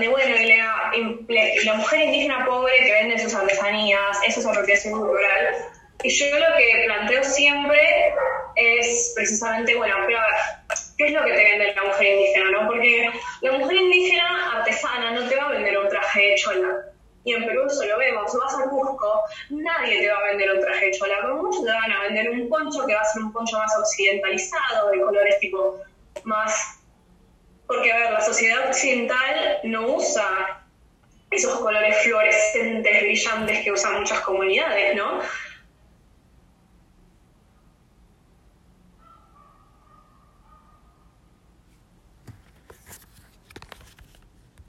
me lo preguntan de, bueno, la, la mujer indígena pobre que vende sus artesanías, eso es apropiación cultural. Y yo lo que planteo siempre es precisamente, bueno, pero a ver, ¿qué es lo que te vende la mujer indígena, no? Porque la mujer indígena artesana no te va a vender un traje de chola. Y en Perú eso lo vemos, vas al Cusco, nadie te va a vender un traje de chola, pero muchos te van a vender un poncho que va a ser un poncho más occidentalizado, de colores tipo más... Porque, a ver, la sociedad occidental no usa esos colores fluorescentes, brillantes que usan muchas comunidades, ¿no?